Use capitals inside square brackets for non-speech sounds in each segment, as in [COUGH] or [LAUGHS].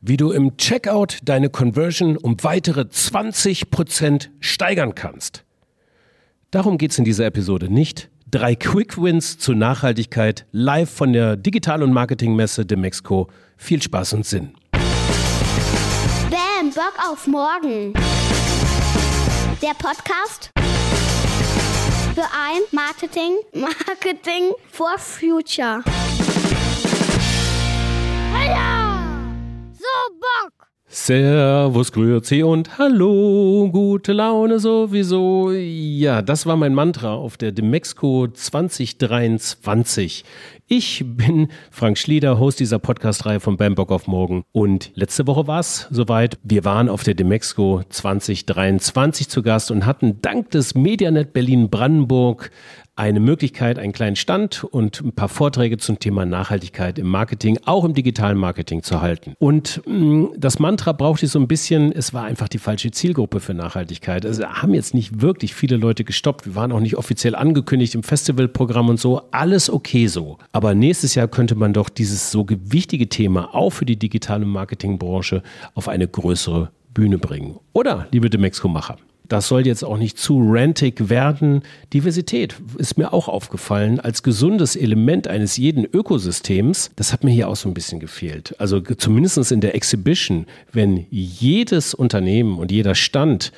wie du im Checkout deine Conversion um weitere 20% steigern kannst. Darum geht es in dieser Episode nicht. Drei Quick Wins zur Nachhaltigkeit live von der Digital- und Marketingmesse de Mexico. Viel Spaß und Sinn. Bam, Bock auf morgen. Der Podcast für ein Marketing, [LAUGHS] Marketing for Future. Bock! Servus, Grüezi und Hallo, gute Laune sowieso. Ja, das war mein Mantra auf der Demexco 2023. Ich bin Frank Schlieder, Host dieser Podcast-Reihe von Bambock auf Morgen. Und letzte Woche war es soweit. Wir waren auf der Demexco 2023 zu Gast und hatten dank des Medianet Berlin-Brandenburg eine Möglichkeit, einen kleinen Stand und ein paar Vorträge zum Thema Nachhaltigkeit im Marketing, auch im digitalen Marketing zu halten. Und mh, mm, das Mantra brauchte ich so ein bisschen, es war einfach die falsche Zielgruppe für Nachhaltigkeit. Also haben jetzt nicht wirklich viele Leute gestoppt. Wir waren auch nicht offiziell angekündigt im Festivalprogramm und so. Alles okay so. Aber nächstes Jahr könnte man doch dieses so wichtige Thema auch für die digitale Marketingbranche auf eine größere Bühne bringen. Oder, liebe Demexco-Macher? Das soll jetzt auch nicht zu rantig werden. Diversität ist mir auch aufgefallen als gesundes Element eines jeden Ökosystems. Das hat mir hier auch so ein bisschen gefehlt. Also zumindest in der Exhibition, wenn jedes Unternehmen und jeder Stand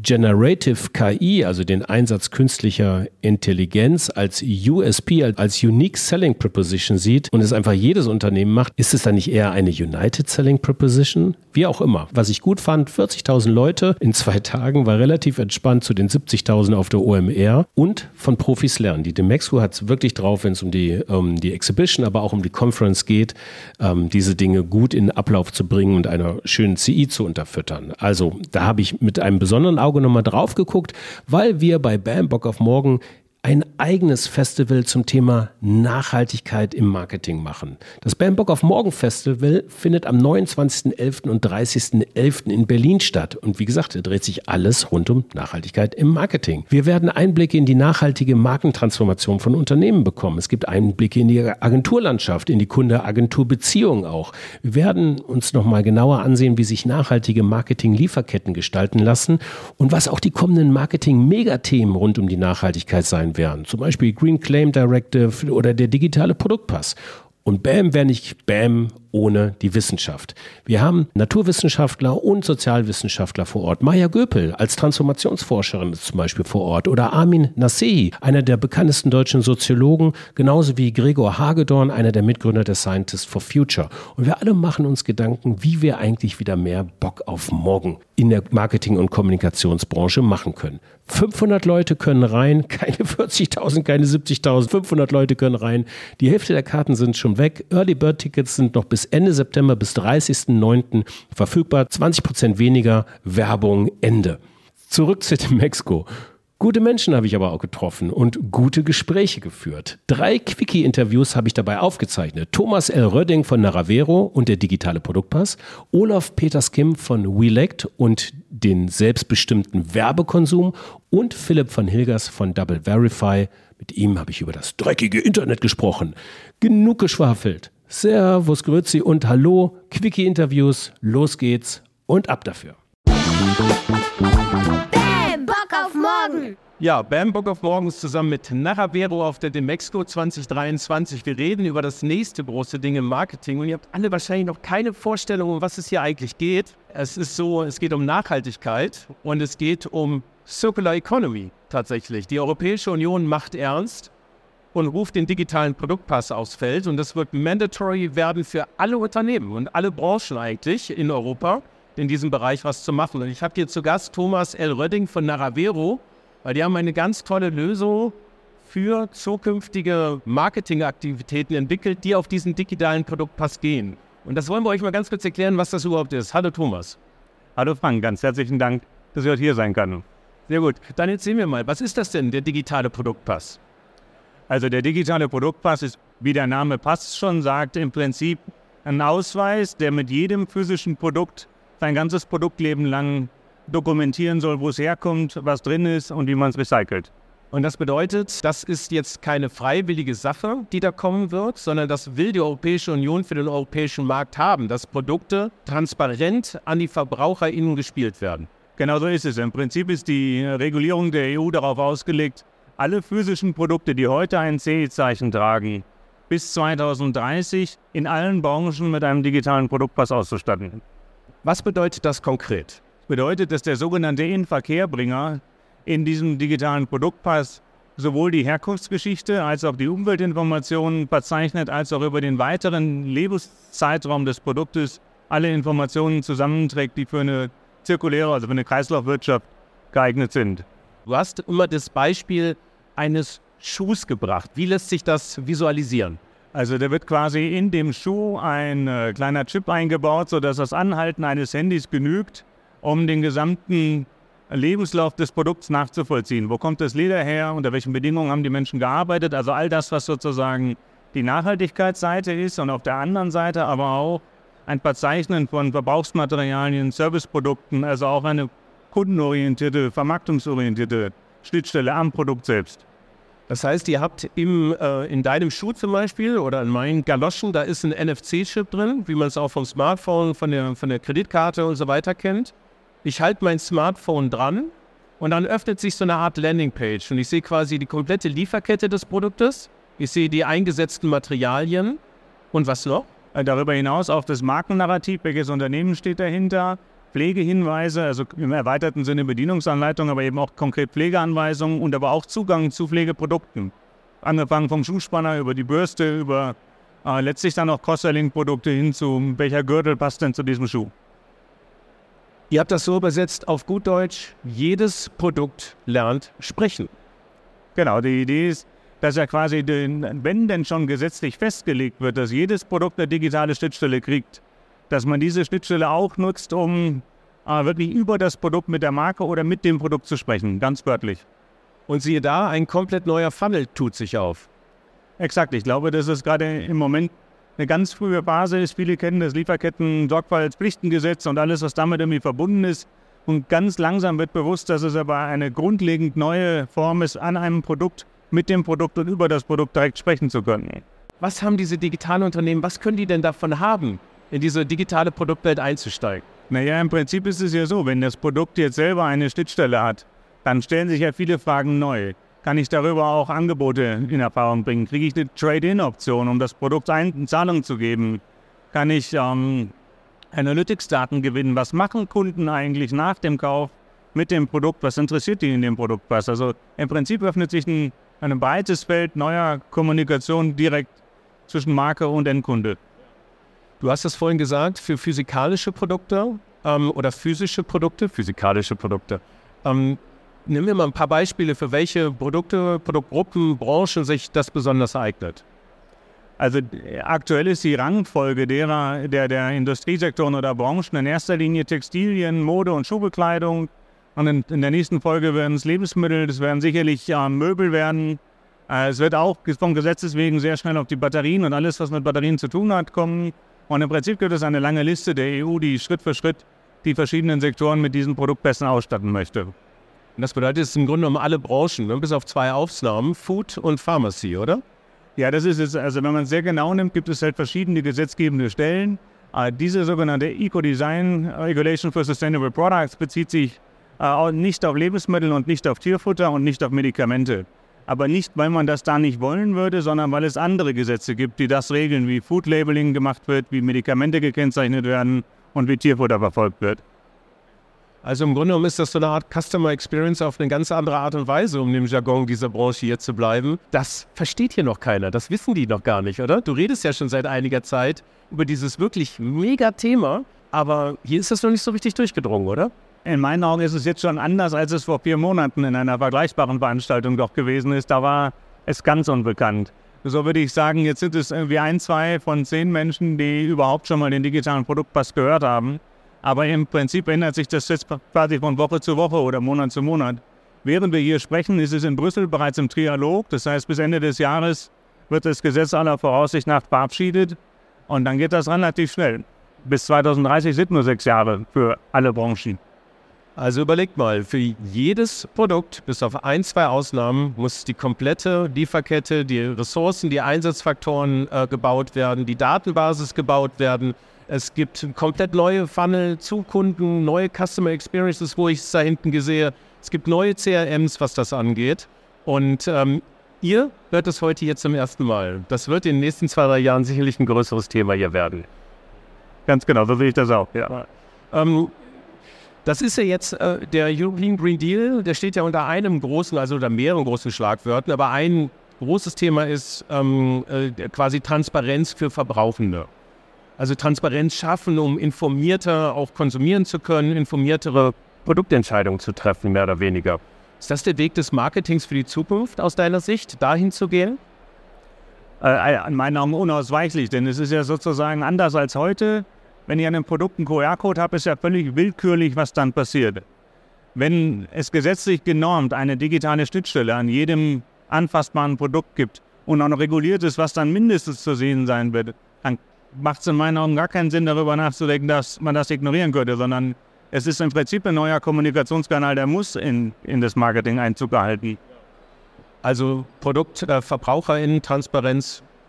Generative KI, also den Einsatz künstlicher Intelligenz als USP, als Unique Selling Proposition sieht und es einfach jedes Unternehmen macht, ist es dann nicht eher eine United Selling Proposition? Wie auch immer. Was ich gut fand, 40.000 Leute in zwei Tagen, war relativ entspannt zu den 70.000 auf der OMR und von Profis lernen. Die Demexco hat es wirklich drauf, wenn es um die, um die Exhibition, aber auch um die Conference geht, ähm, diese Dinge gut in Ablauf zu bringen und einer schönen CI zu unterfüttern. Also da habe ich mit einem besonderen Auge nochmal drauf geguckt, weil wir bei Bam Bock auf Morgen ein eigenes Festival zum Thema Nachhaltigkeit im Marketing machen. Das Bambock auf Morgen Festival findet am 29.11. und 30.11. in Berlin statt. Und wie gesagt, dreht sich alles rund um Nachhaltigkeit im Marketing. Wir werden Einblicke in die nachhaltige Markentransformation von Unternehmen bekommen. Es gibt Einblicke in die Agenturlandschaft, in die Kunde-Agentur-Beziehung auch. Wir werden uns nochmal genauer ansehen, wie sich nachhaltige Marketing-Lieferketten gestalten lassen und was auch die kommenden Marketing-Megathemen rund um die Nachhaltigkeit sein wären. Zum Beispiel Green Claim Directive oder der digitale Produktpass. Und BAM wäre nicht BAM ohne die Wissenschaft. Wir haben Naturwissenschaftler und Sozialwissenschaftler vor Ort. Maya Göpel als Transformationsforscherin ist zum Beispiel vor Ort. Oder Armin Nasehi, einer der bekanntesten deutschen Soziologen, genauso wie Gregor Hagedorn, einer der Mitgründer der Scientists for Future. Und wir alle machen uns Gedanken, wie wir eigentlich wieder mehr Bock auf morgen in der Marketing- und Kommunikationsbranche machen können. 500 Leute können rein, [LAUGHS] keine 40.000, keine 70.000, 500 Leute können rein. Die Hälfte der Karten sind schon weg. Early Bird Tickets sind noch bis bis Ende September, bis 30.09. verfügbar. 20% weniger Werbung, Ende. Zurück zu dem Mexiko. Gute Menschen habe ich aber auch getroffen und gute Gespräche geführt. Drei Quickie-Interviews habe ich dabei aufgezeichnet. Thomas L. Rödding von Naravero und der digitale Produktpass, Olaf Peters Kim von WeLect und den selbstbestimmten Werbekonsum und Philipp von Hilgers von Double Verify. Mit ihm habe ich über das dreckige Internet gesprochen. Genug geschwafelt. Servus, Grüezi und Hallo, Quickie-Interviews, los geht's und ab dafür. Bam, Bock auf morgen! Ja, Bam Bock auf Morgen ist zusammen mit Naravero auf der Demexco 2023. Wir reden über das nächste große Ding im Marketing und ihr habt alle wahrscheinlich noch keine Vorstellung, um was es hier eigentlich geht. Es ist so, es geht um Nachhaltigkeit und es geht um Circular Economy tatsächlich. Die Europäische Union macht ernst und ruft den digitalen Produktpass aufs Feld. Und das wird mandatory werden für alle Unternehmen und alle Branchen eigentlich in Europa, in diesem Bereich was zu machen. Und ich habe hier zu Gast Thomas L. Rödding von Naravero, weil die haben eine ganz tolle Lösung für zukünftige Marketingaktivitäten entwickelt, die auf diesen digitalen Produktpass gehen. Und das wollen wir euch mal ganz kurz erklären, was das überhaupt ist. Hallo Thomas. Hallo Frank, ganz herzlichen Dank, dass ich heute hier sein kann. Sehr gut. Dann erzähl mir mal, was ist das denn, der digitale Produktpass? Also der digitale Produktpass ist, wie der Name passt schon sagt, im Prinzip ein Ausweis, der mit jedem physischen Produkt sein ganzes Produktleben lang dokumentieren soll, wo es herkommt, was drin ist und wie man es recycelt. Und das bedeutet, das ist jetzt keine freiwillige Sache, die da kommen wird, sondern das will die Europäische Union für den europäischen Markt haben, dass Produkte transparent an die VerbraucherInnen gespielt werden. Genau so ist es. Im Prinzip ist die Regulierung der EU darauf ausgelegt, alle physischen Produkte, die heute ein CE-Zeichen tragen, bis 2030 in allen Branchen mit einem digitalen Produktpass auszustatten. Was bedeutet das konkret? Das bedeutet, dass der sogenannte Inverkehrbringer in diesem digitalen Produktpass sowohl die Herkunftsgeschichte als auch die Umweltinformationen verzeichnet, als auch über den weiteren Lebenszeitraum des Produktes alle Informationen zusammenträgt, die für eine zirkuläre, also für eine Kreislaufwirtschaft geeignet sind. Du hast immer das Beispiel eines Schuhs gebracht. Wie lässt sich das visualisieren? Also da wird quasi in dem Schuh ein äh, kleiner Chip eingebaut, sodass das Anhalten eines Handys genügt, um den gesamten Lebenslauf des Produkts nachzuvollziehen. Wo kommt das Leder her? Unter welchen Bedingungen haben die Menschen gearbeitet? Also all das, was sozusagen die Nachhaltigkeitsseite ist und auf der anderen Seite aber auch ein Verzeichnen von Verbrauchsmaterialien, Serviceprodukten, also auch eine kundenorientierte, vermarktungsorientierte Schnittstelle am Produkt selbst. Das heißt, ihr habt im, äh, in deinem Schuh zum Beispiel oder in meinen Galoschen, da ist ein NFC-Chip drin, wie man es auch vom Smartphone, von der, von der Kreditkarte und so weiter kennt. Ich halte mein Smartphone dran und dann öffnet sich so eine Art Landingpage und ich sehe quasi die komplette Lieferkette des Produktes. Ich sehe die eingesetzten Materialien und was noch? Darüber hinaus auch das Markennarrativ, welches Unternehmen steht dahinter, Pflegehinweise, also im erweiterten Sinne Bedienungsanleitung, aber eben auch konkret Pflegeanweisungen und aber auch Zugang zu Pflegeprodukten. Angefangen vom Schuhspanner über die Bürste, über äh, letztlich dann auch Cross-Selling-Produkte hin zu, welcher Gürtel passt denn zu diesem Schuh. Ihr habt das so übersetzt auf gut Deutsch, jedes Produkt lernt sprechen. Genau, die Idee ist, dass ja quasi, den, wenn denn schon gesetzlich festgelegt wird, dass jedes Produkt eine digitale Schnittstelle kriegt, dass man diese Schnittstelle auch nutzt, um äh, wirklich über das Produkt mit der Marke oder mit dem Produkt zu sprechen, ganz wörtlich. Und siehe da, ein komplett neuer Funnel tut sich auf. Exakt, ich glaube, dass es gerade im Moment eine ganz frühe Phase ist. Viele kennen das Lieferketten, Sorgfaltspflichtengesetz und alles, was damit irgendwie verbunden ist. Und ganz langsam wird bewusst, dass es aber eine grundlegend neue Form ist, an einem Produkt mit dem Produkt und über das Produkt direkt sprechen zu können. Was haben diese digitalen Unternehmen, was können die denn davon haben, in diese digitale Produktwelt einzusteigen? Naja, im Prinzip ist es ja so, wenn das Produkt jetzt selber eine Schnittstelle hat, dann stellen sich ja viele Fragen neu. Kann ich darüber auch Angebote in Erfahrung bringen? Kriege ich eine Trade-in-Option, um das Produkt in Zahlung zu geben? Kann ich ähm, Analytics-Daten gewinnen? Was machen Kunden eigentlich nach dem Kauf mit dem Produkt? Was interessiert die in dem Produkt was? Also im Prinzip öffnet sich ein ein breites Feld neuer Kommunikation direkt zwischen Marke und Endkunde. Du hast es vorhin gesagt, für physikalische Produkte ähm, oder physische Produkte, physikalische Produkte. Ähm, nimm mir mal ein paar Beispiele, für welche Produkte, Produktgruppen, Branchen sich das besonders eignet. Also aktuell ist die Rangfolge derer, der, der Industriesektoren oder Branchen in erster Linie Textilien, Mode und Schuhbekleidung, und in, in der nächsten Folge werden es Lebensmittel, das werden sicherlich ja, Möbel werden. Äh, es wird auch vom Gesetzes wegen sehr schnell auf die Batterien und alles, was mit Batterien zu tun hat, kommen. Und im Prinzip gibt es eine lange Liste der EU, die Schritt für Schritt die verschiedenen Sektoren mit diesem Produkt besser ausstatten möchte. Und das bedeutet, es im Grunde genommen alle Branchen, ne? bis auf zwei Ausnahmen, Food und Pharmacy, oder? Ja, das ist es. Also wenn man es sehr genau nimmt, gibt es halt verschiedene gesetzgebende Stellen. Äh, diese sogenannte Eco-Design Regulation for Sustainable Products bezieht sich äh, nicht auf Lebensmittel und nicht auf Tierfutter und nicht auf Medikamente. Aber nicht, weil man das da nicht wollen würde, sondern weil es andere Gesetze gibt, die das regeln, wie Food Labeling gemacht wird, wie Medikamente gekennzeichnet werden und wie Tierfutter verfolgt wird. Also im Grunde genommen ist das so eine Art Customer Experience auf eine ganz andere Art und Weise, um dem Jargon dieser Branche hier zu bleiben. Das versteht hier noch keiner, das wissen die noch gar nicht, oder? Du redest ja schon seit einiger Zeit über dieses wirklich mega Thema, aber hier ist das noch nicht so richtig durchgedrungen, oder? In meinen Augen ist es jetzt schon anders, als es vor vier Monaten in einer vergleichbaren Veranstaltung doch gewesen ist. Da war es ganz unbekannt. So würde ich sagen, jetzt sind es irgendwie ein, zwei von zehn Menschen, die überhaupt schon mal den digitalen Produktpass gehört haben. Aber im Prinzip ändert sich das jetzt quasi von Woche zu Woche oder Monat zu Monat. Während wir hier sprechen, ist es in Brüssel bereits im Trialog. Das heißt, bis Ende des Jahres wird das Gesetz aller Voraussicht nach verabschiedet. Und dann geht das relativ schnell. Bis 2030 sind nur sechs Jahre für alle Branchen. Also überlegt mal, für jedes Produkt, bis auf ein, zwei Ausnahmen, muss die komplette Lieferkette, die Ressourcen, die Einsatzfaktoren äh, gebaut werden, die Datenbasis gebaut werden. Es gibt komplett neue Funnel zu Kunden, neue Customer Experiences, wo ich es da hinten sehe. Es gibt neue CRMs, was das angeht. Und ähm, ihr hört es heute jetzt zum ersten Mal. Das wird in den nächsten zwei, drei Jahren sicherlich ein größeres Thema hier werden. Ganz genau, so sehe ich das auch. Ja. Ähm, das ist ja jetzt äh, der European Green Deal, der steht ja unter einem großen, also unter mehreren großen Schlagwörtern, aber ein großes Thema ist ähm, äh, quasi Transparenz für Verbrauchende. Also Transparenz schaffen, um informierter auch konsumieren zu können, informiertere Produktentscheidungen zu treffen, mehr oder weniger. Ist das der Weg des Marketings für die Zukunft aus deiner Sicht, dahin zu gehen? Äh, äh in meinen Augen unausweichlich, denn es ist ja sozusagen anders als heute. Wenn ich an einem Produkt einen QR-Code habe, ist ja völlig willkürlich, was dann passiert. Wenn es gesetzlich genormt eine digitale Schnittstelle an jedem anfassbaren Produkt gibt und auch noch reguliert ist, was dann mindestens zu sehen sein wird, dann macht es in meinen Augen gar keinen Sinn, darüber nachzudenken, dass man das ignorieren könnte, sondern es ist im Prinzip ein neuer Kommunikationskanal, der muss in, in das Marketing Einzug erhalten. Also Produktverbraucherinnen, äh,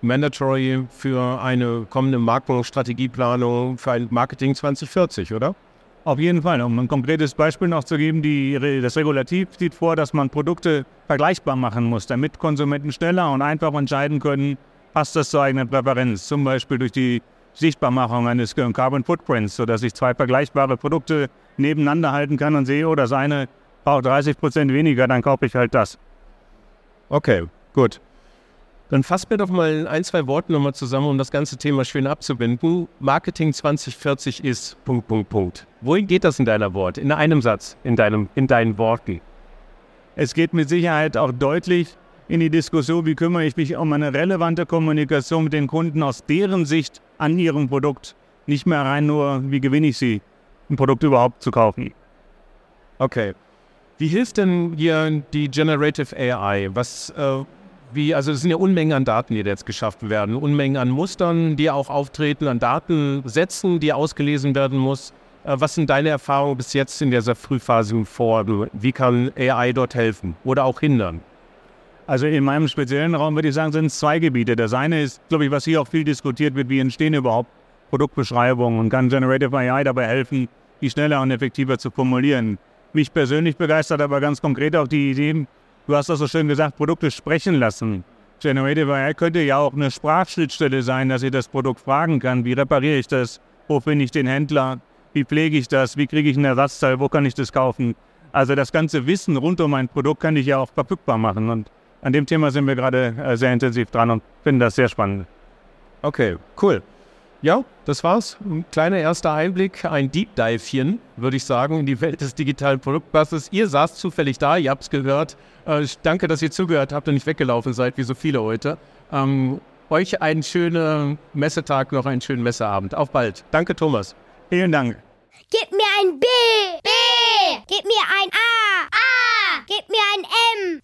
mandatory für eine kommende Markenstrategieplanung für ein Marketing 2040, oder? Auf jeden Fall. Um ein konkretes Beispiel noch zu geben, die, das Regulativ sieht vor, dass man Produkte vergleichbar machen muss, damit Konsumenten schneller und einfach entscheiden können, passt das zur eigenen Präferenz. Zum Beispiel durch die Sichtbarmachung eines Carbon Footprints, sodass ich zwei vergleichbare Produkte nebeneinander halten kann und sehe, oh, das eine braucht 30 Prozent weniger, dann kaufe ich halt das. Okay, gut. Dann fasst mir doch mal in ein, zwei Worten nochmal zusammen, um das ganze Thema schön abzubinden. Marketing 2040 ist Punkt, Punkt, Punkt. Wohin geht das in deiner Wort? In einem Satz, in, deinem, in deinen Worten? Es geht mit Sicherheit auch deutlich in die Diskussion, wie kümmere ich mich um eine relevante Kommunikation mit den Kunden aus deren Sicht an ihrem Produkt. Nicht mehr rein nur, wie gewinne ich sie, ein Produkt überhaupt zu kaufen. Okay. Wie hilft denn hier die Generative AI? Was, äh, wie, also es sind ja Unmengen an Daten, die jetzt geschaffen werden, Unmengen an Mustern, die auch auftreten, an Datensätzen, die ausgelesen werden muss. Äh, was sind deine Erfahrungen bis jetzt in dieser Frühphase vor? Wie kann AI dort helfen oder auch hindern? Also in meinem speziellen Raum würde ich sagen, sind es zwei Gebiete. Das eine ist, glaube ich, was hier auch viel diskutiert wird, wie entstehen überhaupt Produktbeschreibungen und kann Generative AI dabei helfen, die schneller und effektiver zu formulieren. Mich persönlich begeistert aber ganz konkret auch die Idee, Du hast das so schön gesagt, Produkte sprechen lassen. Generative AI könnte ja auch eine Sprachschnittstelle sein, dass ich das Produkt fragen kann. Wie repariere ich das? Wo finde ich den Händler? Wie pflege ich das? Wie kriege ich einen Ersatzteil? Wo kann ich das kaufen? Also das ganze Wissen rund um ein Produkt kann ich ja auch verfügbar machen. Und an dem Thema sind wir gerade äh, sehr intensiv dran und finden das sehr spannend. Okay, cool. Ja, das war's. Ein kleiner erster Einblick, ein Deep Divechen, würde ich sagen, in die Welt des digitalen Produktbusses. Ihr saßt zufällig da, ihr habt's gehört. Äh, danke, dass ihr zugehört habt und nicht weggelaufen seid, wie so viele heute. Ähm, euch einen schönen Messetag, noch einen schönen Messeabend. Auf bald. Danke, Thomas. Vielen Dank. Gib mir ein B. B. Gib mir ein A. A. Gib mir ein M.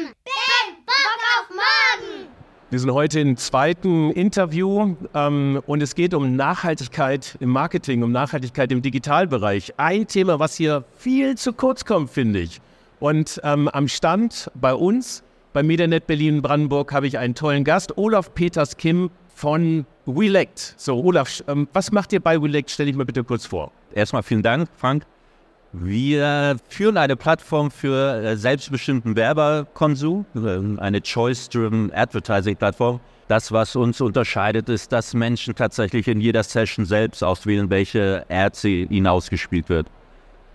M. Ben. Bock auf morgen. Wir sind heute im zweiten Interview ähm, und es geht um Nachhaltigkeit im Marketing, um Nachhaltigkeit im Digitalbereich. Ein Thema, was hier viel zu kurz kommt, finde ich. Und ähm, am Stand bei uns, bei MediaNet Berlin Brandenburg, habe ich einen tollen Gast, Olaf Peters Kim von WeLect. So, Olaf, ähm, was macht ihr bei WeLect? Stell dich mal bitte kurz vor. Erstmal vielen Dank, Frank. Wir führen eine Plattform für äh, selbstbestimmten Werberkonsum, äh, eine Choice-Driven Advertising-Plattform. Das, was uns unterscheidet, ist, dass Menschen tatsächlich in jeder Session selbst auswählen, welche Ad ihnen ausgespielt wird.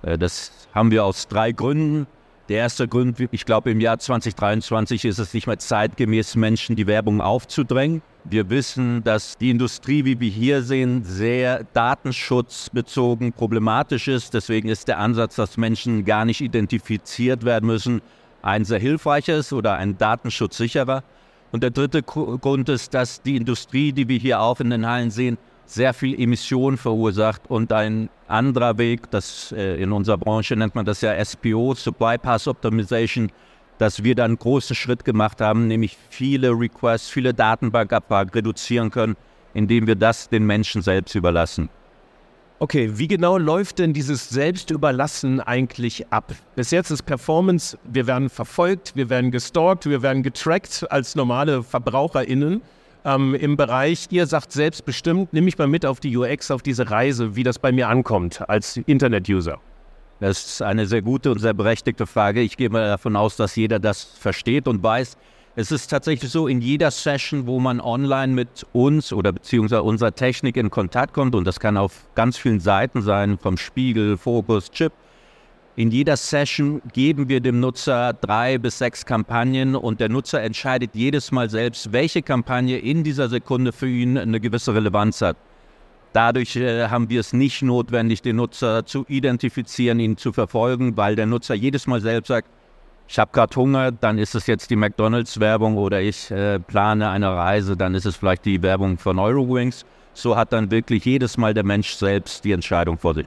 Äh, das haben wir aus drei Gründen. Der erste Grund, ich glaube, im Jahr 2023 ist es nicht mehr zeitgemäß, Menschen die Werbung aufzudrängen. Wir wissen, dass die Industrie, wie wir hier sehen, sehr datenschutzbezogen problematisch ist. Deswegen ist der Ansatz, dass Menschen gar nicht identifiziert werden müssen, ein sehr hilfreiches oder ein datenschutzsicherer. Und der dritte Grund ist, dass die Industrie, die wir hier auch in den Hallen sehen, sehr viel Emissionen verursacht und ein anderer Weg, das äh, in unserer Branche nennt man das ja SPO, Supply Pass Optimization, dass wir dann einen großen Schritt gemacht haben, nämlich viele Requests, viele Datenbankabfragen reduzieren können, indem wir das den Menschen selbst überlassen. Okay, wie genau läuft denn dieses Selbstüberlassen eigentlich ab? Bis jetzt ist Performance, wir werden verfolgt, wir werden gestalkt, wir werden getrackt als normale VerbraucherInnen ähm, im Bereich, ihr sagt selbstbestimmt, nimm mich mal mit auf die UX, auf diese Reise, wie das bei mir ankommt als Internet-User. Das ist eine sehr gute und sehr berechtigte Frage. Ich gehe mal davon aus, dass jeder das versteht und weiß. Es ist tatsächlich so, in jeder Session, wo man online mit uns oder beziehungsweise unserer Technik in Kontakt kommt, und das kann auf ganz vielen Seiten sein, vom Spiegel, Fokus, Chip, in jeder Session geben wir dem Nutzer drei bis sechs Kampagnen und der Nutzer entscheidet jedes Mal selbst, welche Kampagne in dieser Sekunde für ihn eine gewisse Relevanz hat. Dadurch äh, haben wir es nicht notwendig, den Nutzer zu identifizieren, ihn zu verfolgen, weil der Nutzer jedes Mal selbst sagt, ich habe gerade Hunger, dann ist es jetzt die McDonald's-Werbung oder ich äh, plane eine Reise, dann ist es vielleicht die Werbung von Eurowings. So hat dann wirklich jedes Mal der Mensch selbst die Entscheidung vor sich.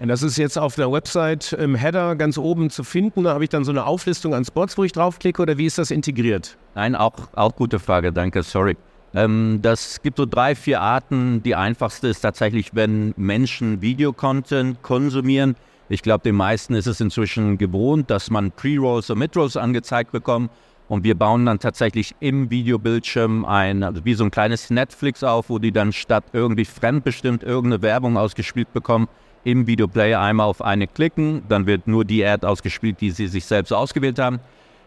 Und das ist jetzt auf der Website im Header ganz oben zu finden. Da habe ich dann so eine Auflistung an Spots, wo ich draufklicke oder wie ist das integriert? Nein, auch, auch gute Frage, danke, sorry. Ähm, das gibt so drei, vier Arten. Die einfachste ist tatsächlich, wenn Menschen Videocontent konsumieren. Ich glaube, den meisten ist es inzwischen gewohnt, dass man Pre-Rolls und Mid-Rolls angezeigt bekommt. Und wir bauen dann tatsächlich im Videobildschirm ein, also wie so ein kleines Netflix auf, wo die dann statt irgendwie fremdbestimmt irgendeine Werbung ausgespielt bekommen, im Videoplayer einmal auf eine klicken, dann wird nur die Ad ausgespielt, die sie sich selbst ausgewählt haben.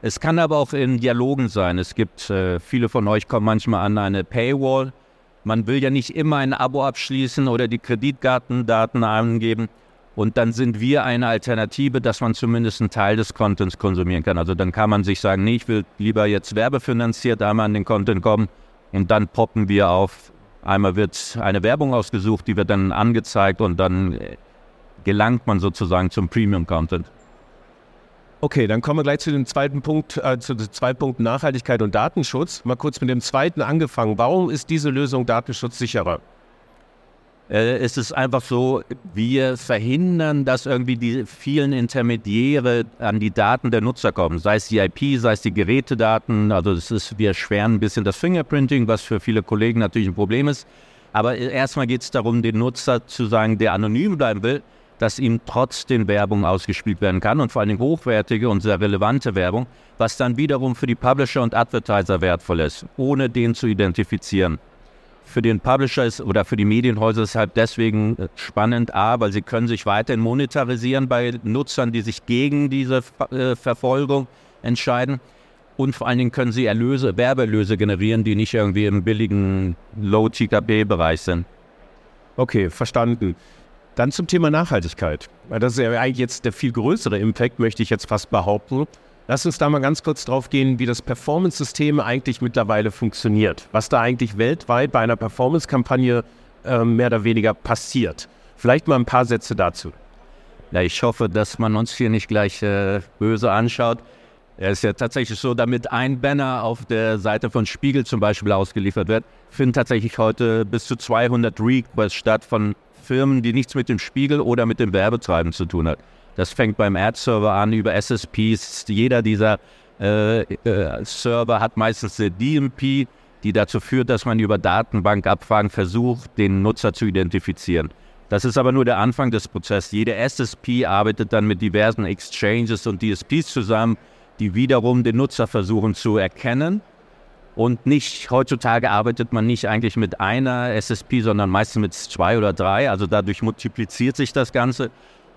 Es kann aber auch in Dialogen sein. Es gibt, äh, viele von euch kommen manchmal an eine Paywall. Man will ja nicht immer ein Abo abschließen oder die Kreditkartendaten angeben. Und dann sind wir eine Alternative, dass man zumindest einen Teil des Contents konsumieren kann. Also dann kann man sich sagen, nee, ich will lieber jetzt werbefinanziert einmal an den Content kommen und dann poppen wir auf Einmal wird eine Werbung ausgesucht, die wird dann angezeigt und dann äh, gelangt man sozusagen zum Premium-Content. Okay, dann kommen wir gleich zu dem zweiten Punkt, äh, zu den zwei Punkten Nachhaltigkeit und Datenschutz. Mal kurz mit dem zweiten angefangen. Warum ist diese Lösung datenschutzsicherer? Äh, es ist einfach so, wir verhindern, dass irgendwie die vielen Intermediäre an die Daten der Nutzer kommen, sei es die IP, sei es die Gerätedaten. Also das ist, wir erschweren ein bisschen das Fingerprinting, was für viele Kollegen natürlich ein Problem ist. Aber erstmal geht es darum, den Nutzer zu sagen, der anonym bleiben will, dass ihm trotzdem Werbung ausgespielt werden kann und vor allem hochwertige und sehr relevante Werbung, was dann wiederum für die Publisher und Advertiser wertvoll ist, ohne den zu identifizieren für den Publisher ist oder für die Medienhäuser ist halt deswegen äh, spannend, A, weil sie können sich weiterhin monetarisieren bei Nutzern, die sich gegen diese äh, Verfolgung entscheiden. Und vor allen Dingen können sie Erlöse, Werbeerlöse generieren, die nicht irgendwie im billigen Low-TKB-Bereich sind. Okay, verstanden. Dann zum Thema Nachhaltigkeit. Das ist ja eigentlich jetzt der viel größere Impact, möchte ich jetzt fast behaupten. Lass uns da mal ganz kurz drauf gehen, wie das Performance-System eigentlich mittlerweile funktioniert. Was da eigentlich weltweit bei einer Performance-Kampagne äh, mehr oder weniger passiert. Vielleicht mal ein paar Sätze dazu. Ja, ich hoffe, dass man uns hier nicht gleich äh, böse anschaut. Es ist ja tatsächlich so, damit ein Banner auf der Seite von Spiegel zum Beispiel ausgeliefert wird, finden tatsächlich heute bis zu 200 Requests statt von Firmen, die nichts mit dem Spiegel oder mit dem Werbetreiben zu tun hat. Das fängt beim Ad-Server an über SSPs. Jeder dieser äh, äh, Server hat meistens eine DMP, die dazu führt, dass man über Datenbankabfragen versucht, den Nutzer zu identifizieren. Das ist aber nur der Anfang des Prozesses. Jede SSP arbeitet dann mit diversen Exchanges und DSPs zusammen, die wiederum den Nutzer versuchen zu erkennen. Und nicht, heutzutage arbeitet man nicht eigentlich mit einer SSP, sondern meistens mit zwei oder drei. Also dadurch multipliziert sich das Ganze.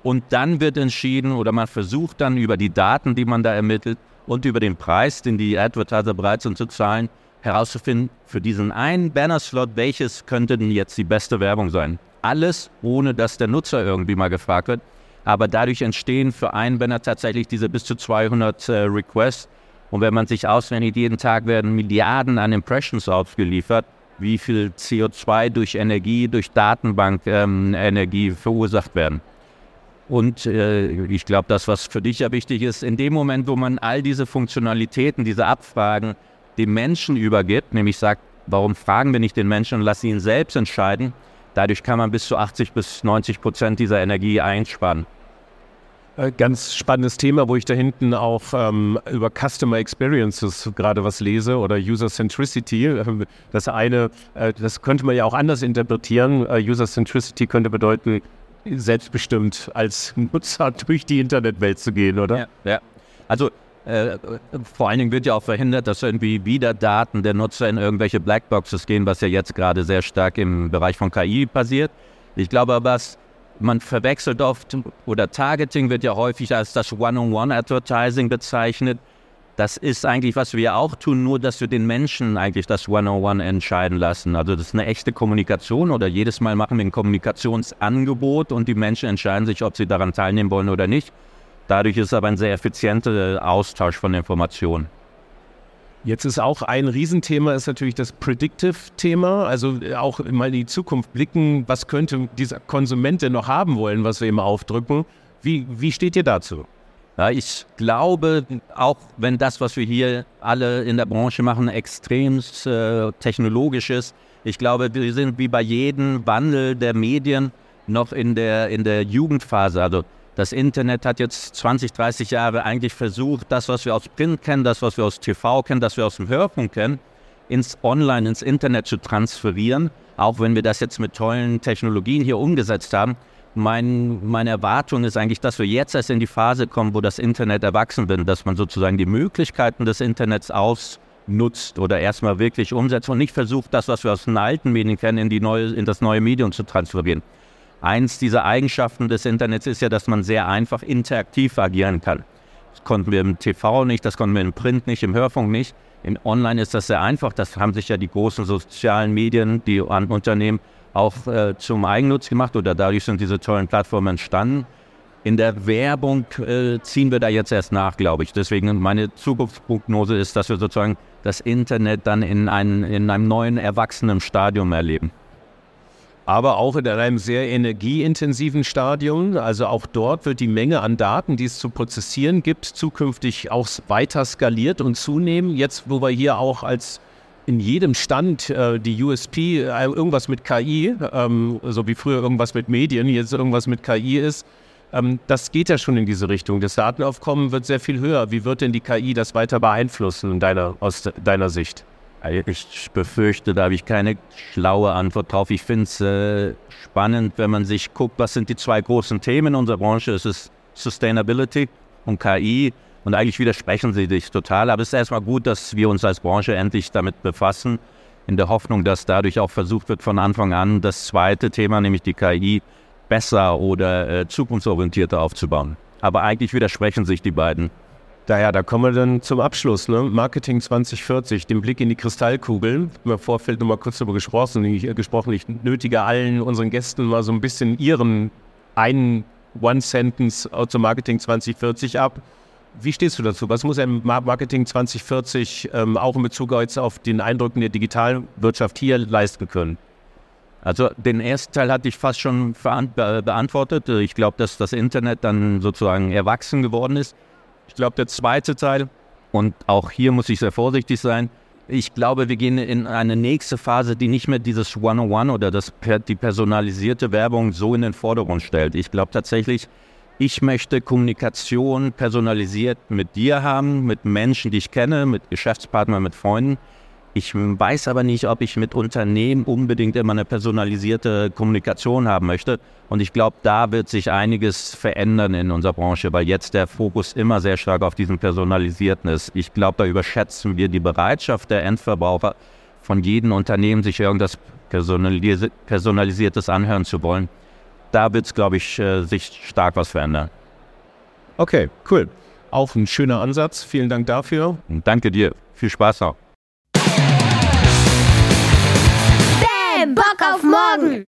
Und dann wird entschieden oder man versucht dann über die Daten, die man da ermittelt und über den Preis, den die Advertiser bereit sind zu zahlen, herauszufinden, für diesen einen Banner-Slot, welches könnte denn jetzt die beste Werbung sein. Alles, ohne dass der Nutzer irgendwie mal gefragt wird. Aber dadurch entstehen für einen Banner tatsächlich diese bis zu 200 äh, Requests. Und wenn man sich auswendig, jeden Tag werden Milliarden an Impressions ausgeliefert, wie viel CO2 durch Energie, durch Datenbank-Energie ähm, verursacht werden. Und äh, ich glaube, das, was für dich ja wichtig ist, in dem Moment, wo man all diese Funktionalitäten, diese Abfragen dem Menschen übergibt, nämlich sagt, warum fragen wir nicht den Menschen und lassen ihn selbst entscheiden, dadurch kann man bis zu 80 bis 90 Prozent dieser Energie einsparen. Äh, ganz spannendes Thema, wo ich da hinten auch ähm, über Customer Experiences gerade was lese oder User Centricity. Ähm, das eine, äh, das könnte man ja auch anders interpretieren. Äh, User Centricity könnte bedeuten, selbstbestimmt als Nutzer durch die Internetwelt zu gehen, oder? Ja, ja. also äh, vor allen Dingen wird ja auch verhindert, dass irgendwie wieder Daten der Nutzer in irgendwelche Blackboxes gehen, was ja jetzt gerade sehr stark im Bereich von KI passiert. Ich glaube was man verwechselt oft, oder Targeting wird ja häufig als das One-on-One-Advertising bezeichnet. Das ist eigentlich, was wir auch tun, nur dass wir den Menschen eigentlich das One-on-One entscheiden lassen. Also das ist eine echte Kommunikation oder jedes Mal machen wir ein Kommunikationsangebot und die Menschen entscheiden sich, ob sie daran teilnehmen wollen oder nicht. Dadurch ist aber ein sehr effizienter Austausch von Informationen. Jetzt ist auch ein Riesenthema ist natürlich das Predictive-Thema, also äh, auch mal in die Zukunft blicken, was könnte dieser Konsument denn noch haben wollen, was wir ihm aufdrücken. Wie, wie steht ihr dazu? Ja, ich glaube, auch wenn das, was wir hier alle in der Branche machen, extrem äh, technologisch ist, ich glaube, wir sind wie bei jedem Wandel der Medien noch in der, in der Jugendphase. Also das Internet hat jetzt 20, 30 Jahre eigentlich versucht, das, was wir aus Print kennen, das, was wir aus TV kennen, das wir aus dem Hörfunk kennen, ins Online, ins Internet zu transferieren. Auch wenn wir das jetzt mit tollen Technologien hier umgesetzt haben. Mein, meine Erwartung ist eigentlich, dass wir jetzt erst in die Phase kommen, wo das Internet erwachsen wird, dass man sozusagen die Möglichkeiten des Internets ausnutzt oder erstmal wirklich umsetzt und nicht versucht, das, was wir aus den alten Medien kennen, in, die neue, in das neue Medium zu transferieren. Eins dieser Eigenschaften des Internets ist ja, dass man sehr einfach interaktiv agieren kann. Das konnten wir im TV nicht, das konnten wir im Print nicht, im Hörfunk nicht. Im Online ist das sehr einfach. Das haben sich ja die großen sozialen Medien, die Unternehmen auch äh, zum Eigennutz gemacht oder dadurch sind diese tollen Plattformen entstanden. In der Werbung äh, ziehen wir da jetzt erst nach, glaube ich. Deswegen meine Zukunftsprognose ist, dass wir sozusagen das Internet dann in, ein, in einem neuen, erwachsenen Stadium erleben aber auch in einem sehr energieintensiven Stadium. Also auch dort wird die Menge an Daten, die es zu prozessieren gibt, zukünftig auch weiter skaliert und zunehmen. Jetzt, wo wir hier auch als in jedem Stand äh, die USP äh, irgendwas mit KI, ähm, so wie früher irgendwas mit Medien, jetzt irgendwas mit KI ist, ähm, das geht ja schon in diese Richtung. Das Datenaufkommen wird sehr viel höher. Wie wird denn die KI das weiter beeinflussen deiner, aus deiner Sicht? Ich befürchte, da habe ich keine schlaue Antwort drauf. Ich finde es äh, spannend, wenn man sich guckt, was sind die zwei großen Themen in unserer Branche. Es ist Sustainability und KI. Und eigentlich widersprechen sie sich total. Aber es ist erstmal gut, dass wir uns als Branche endlich damit befassen, in der Hoffnung, dass dadurch auch versucht wird, von Anfang an das zweite Thema, nämlich die KI, besser oder äh, zukunftsorientierter aufzubauen. Aber eigentlich widersprechen sich die beiden. Daher, da kommen wir dann zum Abschluss. Ne? Marketing 2040, den Blick in die Kristallkugel. Im Vorfeld noch mal kurz darüber gesprochen. Ich, äh, gesprochen. ich nötige allen unseren Gästen mal so ein bisschen ihren einen One-Sentence zum Marketing 2040 ab. Wie stehst du dazu? Was muss ein Marketing 2040 ähm, auch in Bezug jetzt auf den Eindrücken der Digitalwirtschaft hier leisten können? Also den ersten Teil hatte ich fast schon beantwortet. Ich glaube, dass das Internet dann sozusagen erwachsen geworden ist. Ich glaube, der zweite Teil, und auch hier muss ich sehr vorsichtig sein, ich glaube, wir gehen in eine nächste Phase, die nicht mehr dieses One-on-One oder das, die personalisierte Werbung so in den Vordergrund stellt. Ich glaube tatsächlich, ich möchte Kommunikation personalisiert mit dir haben, mit Menschen, die ich kenne, mit Geschäftspartnern, mit Freunden. Ich weiß aber nicht, ob ich mit Unternehmen unbedingt immer eine personalisierte Kommunikation haben möchte. Und ich glaube, da wird sich einiges verändern in unserer Branche, weil jetzt der Fokus immer sehr stark auf diesen Personalisierten ist. Ich glaube, da überschätzen wir die Bereitschaft der Endverbraucher von jedem Unternehmen, sich irgendwas Personalisiertes anhören zu wollen. Da wird es, glaube ich, äh, sich stark was verändern. Okay, cool. Auch ein schöner Ansatz. Vielen Dank dafür. Und danke dir. Viel Spaß noch. Bock auf morgen!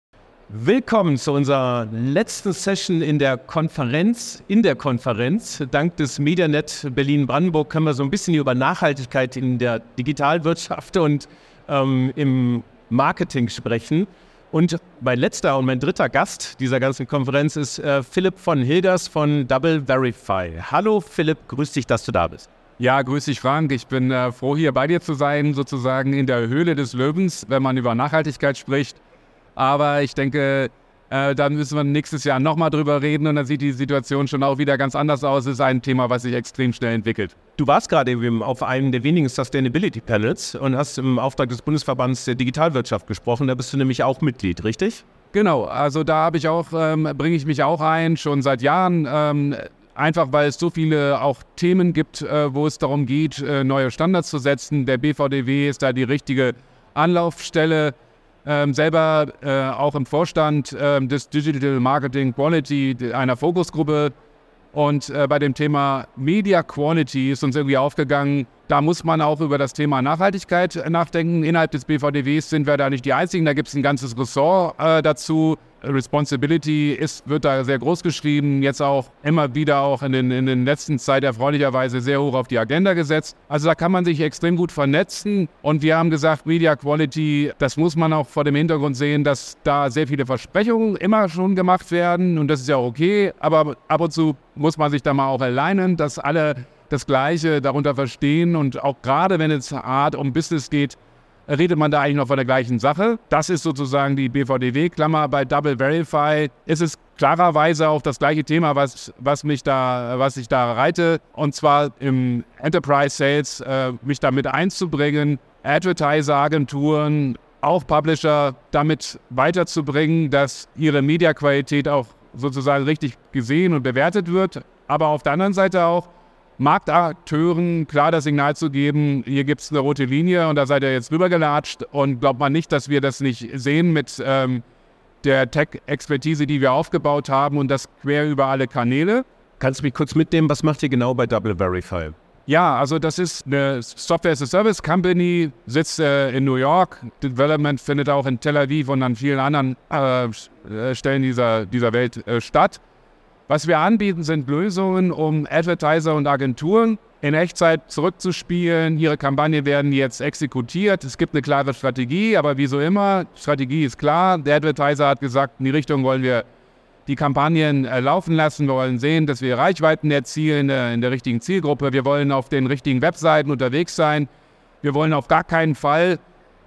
Willkommen zu unserer letzten Session in der Konferenz. In der Konferenz, dank des Medianet Berlin-Brandenburg, können wir so ein bisschen über Nachhaltigkeit in der Digitalwirtschaft und ähm, im Marketing sprechen. Und mein letzter und mein dritter Gast dieser ganzen Konferenz ist äh, Philipp von Hilders von Double Verify. Hallo Philipp, grüß dich, dass du da bist. Ja, grüß dich Frank. Ich bin äh, froh, hier bei dir zu sein, sozusagen in der Höhle des Löwens, wenn man über Nachhaltigkeit spricht. Aber ich denke, Äh, dann müssen wir nächstes Jahr nochmal drüber reden und dann sieht die Situation schon auch wieder ganz anders aus. Es ist ein Thema, was sich extrem schnell entwickelt. Du warst gerade eben auf einem der wenigen Sustainability Panels und hast im Auftrag des Bundesverbands der Digitalwirtschaft gesprochen. Da bist du nämlich auch Mitglied, richtig? Genau, also da habe ich auch, ähm, bringe ich mich auch ein, schon seit Jahren. Ähm, einfach weil es so viele auch Themen gibt, äh, wo es darum geht, äh, neue Standards zu setzen. Der BVDW ist da die richtige Anlaufstelle. Ähm, selber äh, auch im Vorstand äh, des Digital Marketing Quality einer Fokusgruppe. Und äh, bei dem Thema Media Quality ist uns irgendwie aufgegangen, da muss man auch über das Thema Nachhaltigkeit nachdenken. Innerhalb des BVDWs sind wir da nicht die Einzigen, da gibt es ein ganzes Ressort äh, dazu. Responsibility ist, wird da sehr groß geschrieben, jetzt auch immer wieder auch in den, in den letzten Zeit erfreulicherweise sehr hoch auf die Agenda gesetzt. Also da kann man sich extrem gut vernetzen und wir haben gesagt, Media Quality, das muss man auch vor dem Hintergrund sehen, dass da sehr viele Versprechungen immer schon gemacht werden und das ist ja okay, aber ab und zu muss man sich da mal auch alleinen, dass alle das Gleiche darunter verstehen und auch gerade wenn es hart um Business geht, redet man da eigentlich noch von der gleichen Sache. Das ist sozusagen die BVDW-Klammer. Bei Double Verify ist es klarerweise auch das gleiche Thema, was, was, mich da, was ich da reite. Und zwar im Enterprise Sales, äh, mich damit einzubringen, Advertiser-Agenturen, auch Publisher damit weiterzubringen, dass ihre Mediaqualität auch sozusagen richtig gesehen und bewertet wird. Aber auf der anderen Seite auch Marktakteuren klar das Signal zu geben, hier gibt es eine rote Linie und da seid ihr jetzt rübergelatscht und glaubt man nicht, dass wir das nicht sehen mit ähm, der Tech-Expertise, die wir aufgebaut haben und das quer über alle Kanäle. Kannst du mich kurz mitnehmen, was macht ihr genau bei Double Verify? Ja, also das ist eine Software as a Service Company, sitzt äh, in New York. Development findet auch in Tel Aviv und an vielen anderen äh, Stellen dieser, dieser Welt äh, statt. Was wir anbieten, sind Lösungen, um Advertiser und Agenturen in Echtzeit zurückzuspielen. Ihre Kampagnen werden jetzt exekutiert. Es gibt eine klare Strategie, aber wie so immer, Strategie ist klar. Der Advertiser hat gesagt, in die Richtung wollen wir die Kampagnen äh, laufen lassen. Wir wollen sehen, dass wir Reichweiten erzielen äh, in der richtigen Zielgruppe. Wir wollen auf den richtigen Webseiten unterwegs sein. Wir wollen auf gar keinen Fall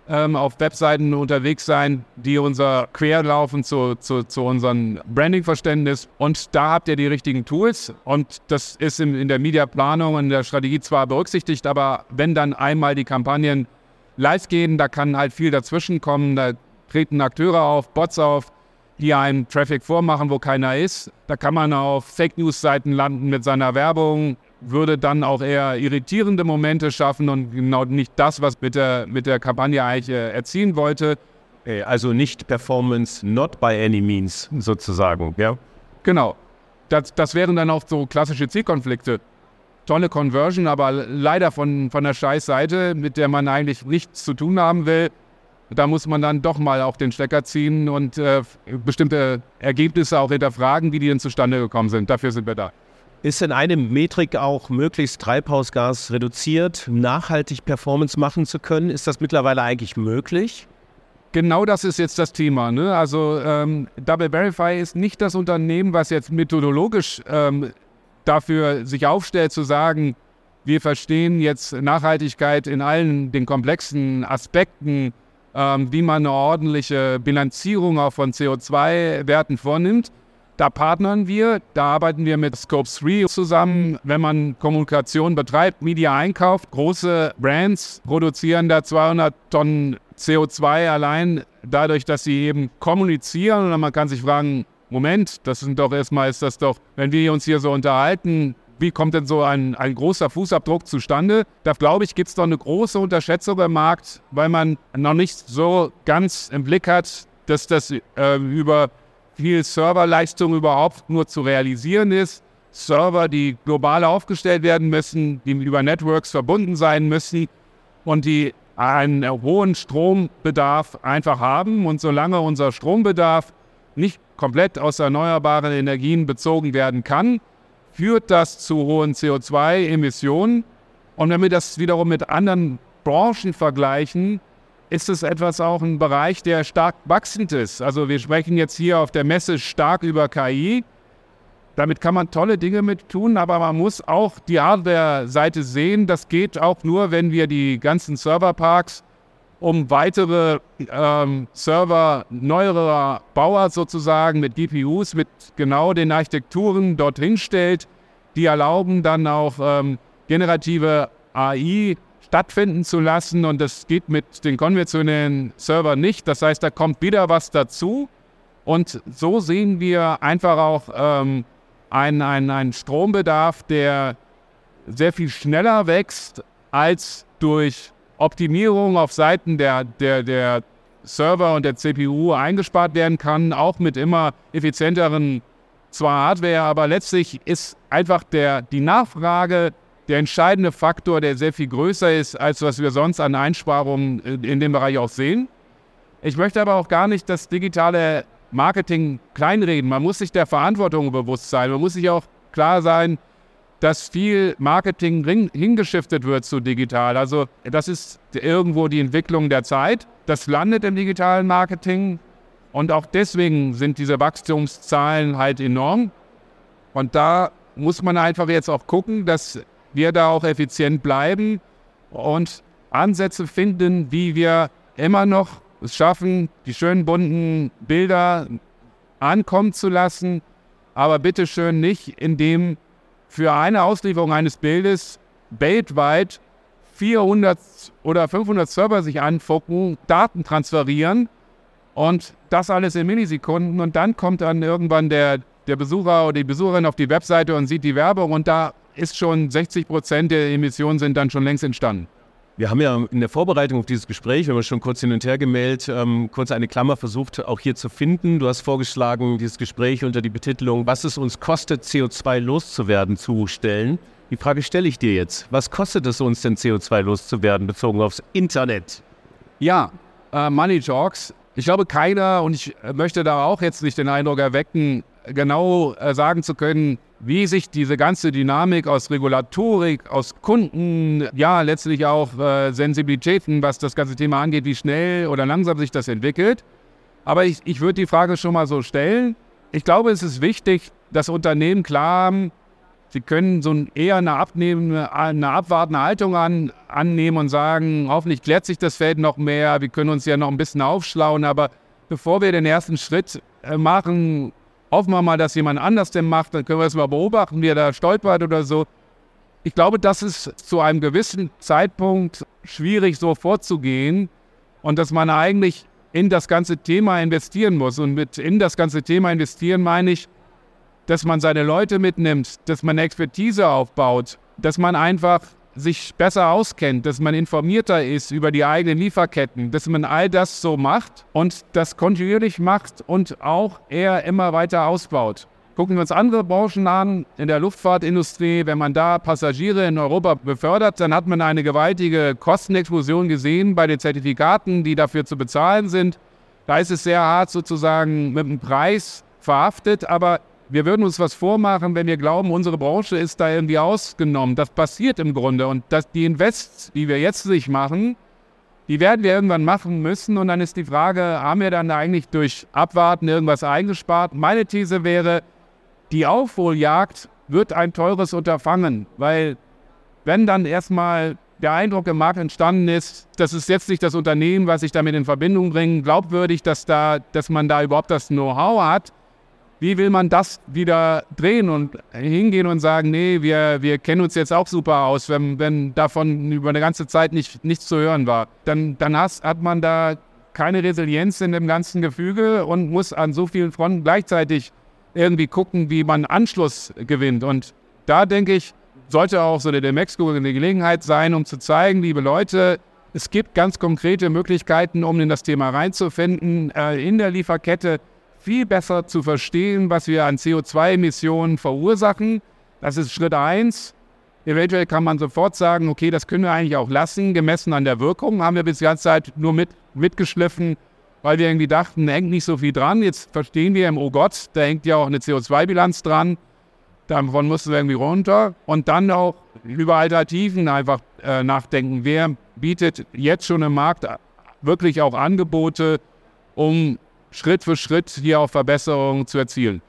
ähm, auf Webseiten unterwegs sein, die unser quer laufen zu, zu, zu unserem Branding-Verständnis. Und da habt ihr die richtigen Tools. Und das ist in, in der Mediaplanung und der Strategie zwar berücksichtigt, aber wenn dann einmal die Kampagnen live gehen, da kann halt viel dazwischen kommen. Da treten Akteure auf, Bots auf, die einen Traffic vormachen, wo keiner ist. Da kann man auf Fake News-Seiten landen mit seiner Werbung würde dann auch eher irritierende Momente schaffen und genau nicht das, was mit der, mit der Kampagne eigentlich äh, erzielen wollte. Also nicht Performance, not by any means sozusagen, ja? Genau. Das, das wären dann auch so klassische Zielkonflikte. Tolle Conversion, aber leider von, von der Scheißseite, mit der man eigentlich nichts zu tun haben will. Da muss man dann doch mal auf den Stecker ziehen und äh, bestimmte Ergebnisse auch hinterfragen, wie die denn zustande gekommen sind. Dafür sind wir da. Ist in einem Metrik auch möglichst Treibhausgas reduziert, nachhaltig Performance machen zu können? Ist das mittlerweile eigentlich möglich? Genau das ist jetzt das Thema. Ne? Also ähm, Double Verify ist nicht das Unternehmen, was jetzt methodologisch ähm, dafür sich aufstellt, zu sagen, wir verstehen jetzt Nachhaltigkeit in allen den komplexen Aspekten, ähm, wie man eine ordentliche Bilanzierung auch von CO2-Werten vornimmt, da partnern wir, da arbeiten wir mit Scope 3 zusammen. Wenn man Kommunikation betreibt, Media einkauft, große Brands produzieren da 200 Tonnen CO2 allein dadurch, dass sie eben kommunizieren. Und man kann sich fragen, Moment, das sind doch erstmal, ist das doch, wenn wir uns hier so unterhalten, wie kommt denn so ein, ein großer Fußabdruck zustande? Da glaube ich, gibt es doch eine große Unterschätzung im Markt, weil man noch nicht so ganz im Blick hat, dass das äh, über viel Serverleistung überhaupt nur zu realisieren ist. Server, die global aufgestellt werden müssen, die über Networks verbunden sein müssen und die einen hohen Strombedarf einfach haben. Und solange unser Strombedarf nicht komplett aus erneuerbaren Energien bezogen werden kann, führt das zu hohen CO2-Emissionen. Und wenn wir das wiederum mit anderen Branchen vergleichen, ist es etwas auch ein Bereich, der stark wachsend ist. Also wir sprechen jetzt hier auf der Messe stark über KI. Damit kann man tolle Dinge mit tun, aber man muss auch die Hardware-Seite sehen. Das geht auch nur, wenn wir die ganzen Serverparks um weitere ähm, Server neuerer Bauer sozusagen mit GPUs, mit genau den Architekturen dorthin stellt, die erlauben dann auch ähm, generative AI stattfinden zu lassen und das geht mit den konventionellen Servern nicht. Das heißt, da kommt wieder was dazu und so sehen wir einfach auch ähm, einen, einen, einen Strombedarf, der sehr viel schneller wächst als durch Optimierung auf Seiten der, der, der Server und der CPU eingespart werden kann, auch mit immer effizienteren zwar Hardware, aber letztlich ist einfach der, die Nachfrage der entscheidende Faktor, der sehr viel größer ist, als was wir sonst an Einsparungen in dem Bereich auch sehen. Ich möchte aber auch gar nicht das digitale Marketing kleinreden. Man muss sich der Verantwortung bewusst sein. Man muss sich auch klar sein, dass viel Marketing hingeschiftet wird zu digital. Also das ist irgendwo die Entwicklung der Zeit. Das landet im digitalen Marketing und auch deswegen sind diese Wachstumszahlen halt enorm. Und da muss man einfach jetzt auch gucken, dass wir da auch effizient bleiben und Ansätze finden, wie wir immer noch es schaffen, die schönen bunten Bilder ankommen zu lassen, aber bitteschön nicht, indem für eine Auslieferung eines Bildes weltweit 400 oder 500 Server sich anfucken, Daten transferieren und das alles in Millisekunden. Und dann kommt dann irgendwann der, der Besucher oder die Besucherin auf die Webseite und sieht die Werbung und da ist schon 60 Prozent der Emissionen sind dann schon längst entstanden. Wir haben ja in der Vorbereitung auf dieses Gespräch, wir haben schon kurz hin und her gemeldet, ähm, kurz eine Klammer versucht auch hier zu finden. Du hast vorgeschlagen, dieses Gespräch unter die Betitelung, was es uns kostet, CO2 loszuwerden, zu stellen. Die Frage stelle ich dir jetzt. Was kostet es uns denn, CO2 loszuwerden, bezogen aufs Internet? Ja, äh, Money Talks. Ich glaube, keiner, und ich möchte da auch jetzt nicht den Eindruck erwecken, genau äh, sagen zu können, wie sich diese ganze Dynamik aus Regulatorik, aus Kunden, ja letztlich auch äh, Sensibilitäten, was das ganze Thema angeht, wie schnell oder langsam sich das entwickelt. Aber ich, ich würde die Frage schon mal so stellen. Ich glaube, es ist wichtig, dass Unternehmen klar haben, sie können so eher eine, abnehmende, eine abwartende Haltung an, annehmen und sagen, hoffentlich klärt sich das Feld noch mehr, wir können uns ja noch ein bisschen aufschlauen, aber bevor wir den ersten Schritt äh, machen, hoffen wir mal, dass jemand anders den macht, dann können wir es mal beobachten, wie er da stolpert oder so. Ich glaube, das ist zu einem gewissen Zeitpunkt schwierig so vorzugehen und dass man eigentlich in das ganze Thema investieren muss. Und mit in das ganze Thema investieren meine ich, dass man seine Leute mitnimmt, dass man Expertise aufbaut, dass man einfach sich besser auskennt, dass man informierter ist über die eigenen Lieferketten, dass man all das so macht und das kontinuierlich macht und auch eher immer weiter ausbaut. Gucken wir uns andere Branchen an, in der Luftfahrtindustrie, wenn man da Passagiere in Europa befördert, dann hat man eine gewaltige Kostenexplosion gesehen bei den Zertifikaten, die dafür zu bezahlen sind. Da ist es sehr hart sozusagen mit dem Preis verhaftet, aber wir würden uns was vormachen, wenn wir glauben, unsere Branche ist da irgendwie ausgenommen. Das passiert im Grunde. Und dass die Invests, die wir jetzt nicht machen, die werden wir irgendwann machen müssen. Und dann ist die Frage, haben wir dann eigentlich durch Abwarten irgendwas eingespart? Meine These wäre, die Aufholjagd wird ein teures Unterfangen, weil wenn dann erstmal der Eindruck im Markt entstanden ist, das ist jetzt nicht das Unternehmen, was sich damit in Verbindung bringt, glaubwürdig, dass, da, dass man da überhaupt das Know-how hat, wie will man das wieder drehen und hingehen und sagen, nee, wir, wir kennen uns jetzt auch super aus, wenn, wenn davon über eine ganze Zeit nicht, nichts zu hören war. Dann, dann hast, hat man da keine Resilienz in dem ganzen Gefüge und muss an so vielen Fronten gleichzeitig irgendwie gucken, wie man Anschluss gewinnt. Und da denke ich, sollte auch so eine Demexco eine Gelegenheit sein, um zu zeigen, liebe Leute, es gibt ganz konkrete Möglichkeiten, um in das Thema reinzufinden, äh, in der Lieferkette viel besser zu verstehen, was wir an CO2-Emissionen verursachen. Das ist Schritt eins. Eventuell kann man sofort sagen, okay, das können wir eigentlich auch lassen, gemessen an der Wirkung. Haben wir bis die ganze Zeit nur mit, mitgeschliffen, weil wir irgendwie dachten, da hängt nicht so viel dran. Jetzt verstehen wir, oh Gott, da hängt ja auch eine CO2-Bilanz dran. Davon mussten wir irgendwie runter. Und dann auch über Alternativen einfach äh, nachdenken. Wer bietet jetzt schon im Markt wirklich auch Angebote, um Schritt für Schritt hier auch Verbesserungen zu erzielen.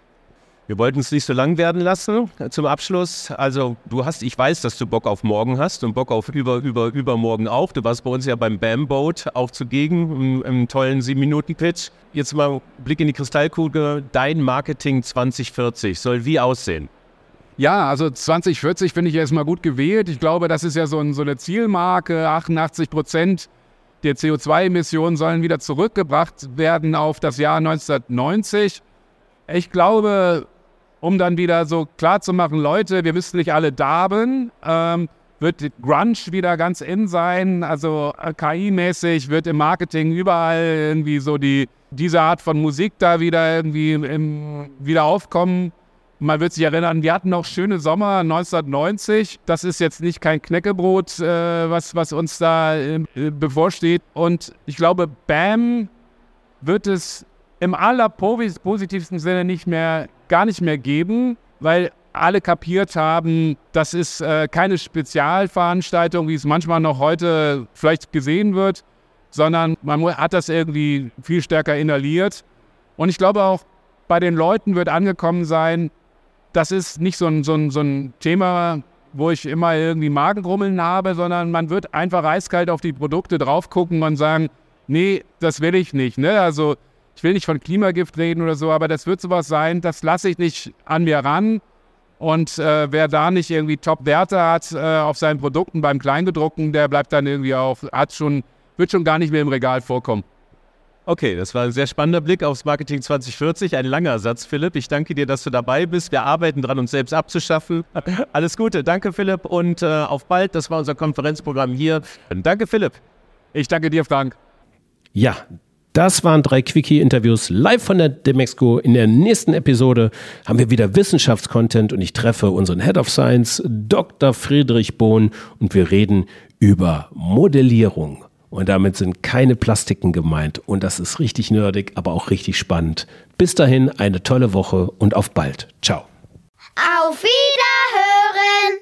Wir wollten es nicht so lang werden lassen äh, zum Abschluss. Also du hast, ich weiß, dass du Bock auf morgen hast und Bock auf über, über, übermorgen auch. Du warst bei uns ja beim Bam Boat auch zugegen im, im tollen 7-Minuten-Pitch. Jetzt mal Blick in die Kristallkugel. Dein Marketing 2040 soll wie aussehen? Ja, also 2040 finde ich erstmal gut gewählt. Ich glaube, das ist ja so, ein, so eine Zielmarke. 88 Prozent der CO2-Emissionen sollen wieder zurückgebracht werden auf das Jahr 1990. Ich glaube, um dann wieder so klar zu machen, Leute, wir müssen nicht alle darben, ähm, wird Grunge wieder ganz in sein. Also äh, KI-mäßig wird im Marketing überall irgendwie so die, diese Art von Musik da wieder irgendwie im, wieder aufkommen. Man wird sich erinnern, wir hatten noch schöne Sommer 1990. Das ist jetzt nicht kein Knäckebrot, äh, was, was uns da äh, bevorsteht. Und ich glaube, BAM wird es im allerpositivsten Sinne nicht mehr, gar nicht mehr geben, weil alle kapiert haben, das ist äh, keine Spezialveranstaltung, wie es manchmal noch heute vielleicht gesehen wird, sondern man hat das irgendwie viel stärker inhaliert. Und ich glaube auch, bei den Leuten wird angekommen sein, das ist nicht so ein, so ein, so ein Thema, wo ich immer irgendwie Magengrummeln habe, sondern man wird einfach eiskalt auf die Produkte drauf gucken und sagen, nee, das will ich nicht. Ne? Also ich will nicht von Klimagift reden oder so, aber das wird sowas sein, das lasse ich nicht an mir ran. Und äh, wer da nicht irgendwie Top-Werte hat äh, auf seinen Produkten beim Kleingedruckten, der bleibt dann irgendwie auch, hat schon, wird schon gar nicht mehr im Regal vorkommen. Okay, das war ein sehr spannender Blick aufs Marketing 2040. Ein langer Satz, Philipp. Ich danke dir, dass du dabei bist. Wir arbeiten dran, uns selbst abzuschaffen. [LAUGHS] Alles Gute. Danke, Philipp. Und äh, auf bald. Das war unser Konferenzprogramm hier. Danke, Philipp. Ich danke dir, Frank. Ja, das waren drei Quickie-Interviews live von der Demexco. In der nächsten Episode haben wir wieder Wissenschaftscontent und ich treffe unseren Head of Science, Dr. Friedrich Bohn, und wir reden über Modellierung. Und damit sind keine Plastiken gemeint. Und das ist richtig nerdig, aber auch richtig spannend. Bis dahin eine tolle Woche und auf bald. Ciao. Auf Wiederhören!